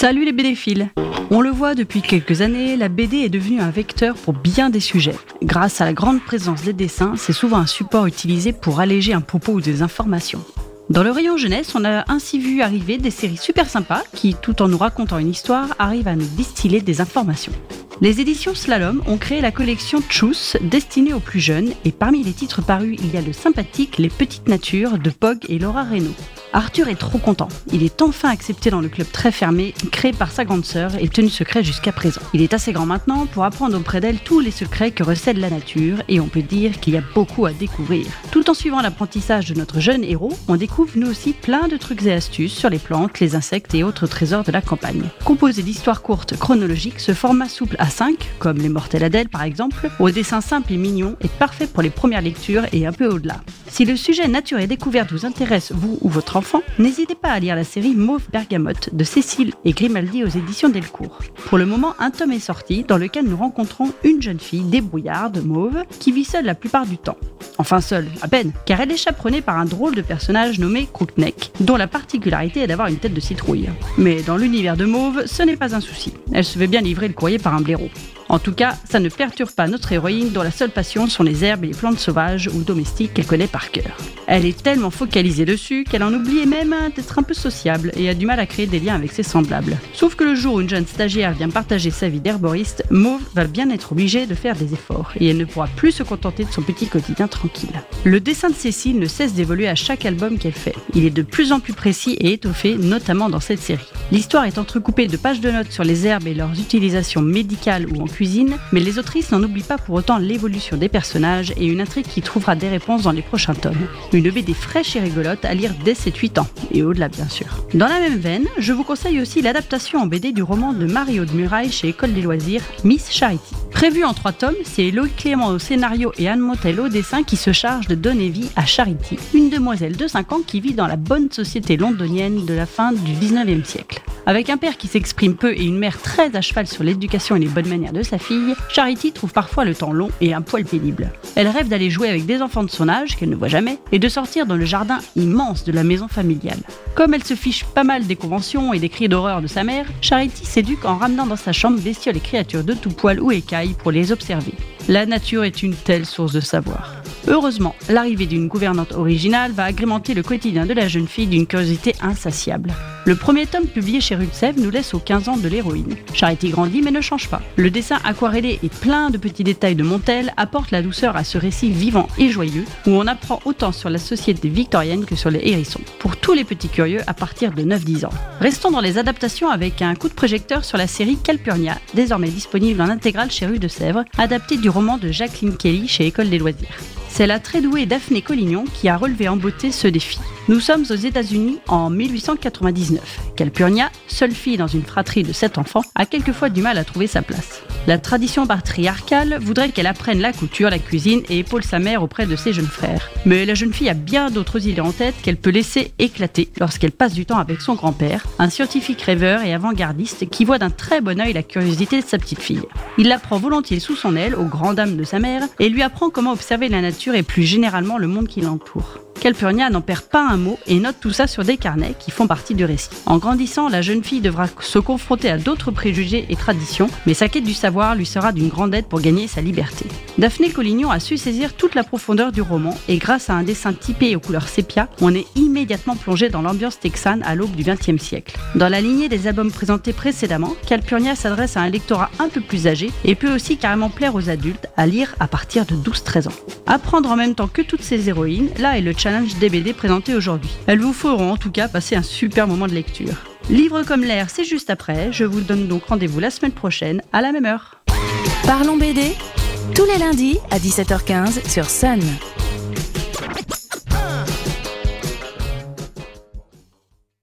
Salut les BD-philes On le voit depuis quelques années, la BD est devenue un vecteur pour bien des sujets. Grâce à la grande présence des dessins, c'est souvent un support utilisé pour alléger un propos ou des informations. Dans le rayon jeunesse, on a ainsi vu arriver des séries super sympas qui, tout en nous racontant une histoire, arrivent à nous distiller des informations. Les éditions Slalom ont créé la collection Choose, destinée aux plus jeunes, et parmi les titres parus, il y a le sympathique Les Petites Natures de Pog et Laura Reynaud. Arthur est trop content. Il est enfin accepté dans le club très fermé, créé par sa grande sœur et tenu secret jusqu'à présent. Il est assez grand maintenant pour apprendre auprès d'elle tous les secrets que recèle la nature et on peut dire qu'il y a beaucoup à découvrir. Tout en suivant l'apprentissage de notre jeune héros, on découvre nous aussi plein de trucs et astuces sur les plantes, les insectes et autres trésors de la campagne. Composé d'histoires courtes chronologiques, ce format souple à 5, comme les Mortels Adèle par exemple, au dessin simple et mignon, est parfait pour les premières lectures et un peu au-delà. Si le sujet nature et découverte vous intéresse, vous ou votre n'hésitez pas à lire la série Mauve Bergamote de Cécile et Grimaldi aux éditions Delcourt. Pour le moment, un tome est sorti dans lequel nous rencontrons une jeune fille débrouillarde, mauve, qui vit seule la plupart du temps. Enfin seule, à peine, car elle est chaperonnée par un drôle de personnage nommé Crookneck, dont la particularité est d'avoir une tête de citrouille. Mais dans l'univers de Mauve, ce n'est pas un souci. Elle se fait bien livrer le courrier par un blaireau. En tout cas, ça ne perturbe pas notre héroïne dont la seule passion sont les herbes et les plantes sauvages ou domestiques qu'elle connaît par cœur. Elle est tellement focalisée dessus qu'elle en oublie même d'être un peu sociable et a du mal à créer des liens avec ses semblables. Sauf que le jour où une jeune stagiaire vient partager sa vie d'herboriste, Mauve va bien être obligée de faire des efforts et elle ne pourra plus se contenter de son petit quotidien tranquille. Le dessin de Cécile ne cesse d'évoluer à chaque album qu'elle fait. Il est de plus en plus précis et étoffé, notamment dans cette série. L'histoire est entrecoupée de pages de notes sur les herbes et leurs utilisations médicales ou en cuisine, mais les autrices n'en oublient pas pour autant l'évolution des personnages et une intrigue qui trouvera des réponses dans les prochains tomes. Une BD fraîche et rigolote à lire dès 7-8 ans, et au-delà bien sûr. Dans la même veine, je vous conseille aussi l'adaptation en BD du roman de Mario de Muraille chez École des loisirs, Miss Charity. Prévu en trois tomes, c'est Loïc Clément au scénario et Anne Montel au dessin qui se charge de donner vie à Charity, une demoiselle de 5 ans qui vit dans la bonne société londonienne de la fin du 19e siècle. Avec un père qui s'exprime peu et une mère très à cheval sur l'éducation et les bonnes manières de sa fille, Charity trouve parfois le temps long et un poil pénible. Elle rêve d'aller jouer avec des enfants de son âge, qu'elle ne voit jamais, et de sortir dans le jardin immense de la maison familiale. Comme elle se fiche pas mal des conventions et des cris d'horreur de sa mère, Charity s'éduque en ramenant dans sa chambre bestioles et créatures de tout poil ou écailles pour les observer. La nature est une telle source de savoir. Heureusement, l'arrivée d'une gouvernante originale va agrémenter le quotidien de la jeune fille d'une curiosité insatiable. Le premier tome publié chez Rutsev nous laisse aux 15 ans de l'héroïne. Charity grandit mais ne change pas. Le dessin aquarellé et plein de petits détails de Montel apporte la douceur à ce récit vivant et joyeux où on apprend autant sur la société victorienne que sur les hérissons. Pour tous les petits curieux à partir de 9-10 ans. Restons dans les adaptations avec un coup de projecteur sur la série Calpurnia, désormais disponible en intégrale chez Rue de Sèvres, adaptée du roman de Jacqueline Kelly chez École des loisirs. C'est la très douée Daphné Collignon qui a relevé en beauté ce défi. Nous sommes aux États-Unis en 1899. Calpurnia, seule fille dans une fratrie de sept enfants, a quelquefois du mal à trouver sa place. La tradition patriarcale voudrait qu'elle apprenne la couture, la cuisine et épaule sa mère auprès de ses jeunes frères. Mais la jeune fille a bien d'autres idées en tête qu'elle peut laisser éclater lorsqu'elle passe du temps avec son grand-père, un scientifique rêveur et avant-gardiste qui voit d'un très bon œil la curiosité de sa petite fille. Il la prend volontiers sous son aile, aux grandes dames de sa mère, et lui apprend comment observer la nature et plus généralement le monde qui l'entoure. Calpurnia n'en perd pas un mot et note tout ça sur des carnets qui font partie du récit. En grandissant, la jeune fille devra se confronter à d'autres préjugés et traditions, mais sa quête du savoir lui sera d'une grande aide pour gagner sa liberté. Daphné Collignon a su saisir toute la profondeur du roman et grâce à un dessin typé aux couleurs sépia, on est immédiatement plongé dans l'ambiance texane à l'aube du XXe siècle. Dans la lignée des albums présentés précédemment, Calpurnia s'adresse à un lectorat un peu plus âgé et peut aussi carrément plaire aux adultes à lire à partir de 12-13 ans. Apprendre en même temps que toutes ces héroïnes, là est le challenge des BD présentés aujourd'hui. Elles vous feront en tout cas passer un super moment de lecture. Livre comme l'air, c'est juste après. Je vous donne donc rendez-vous la semaine prochaine à la même heure. Parlons BD tous les lundis à 17h15 sur Sun.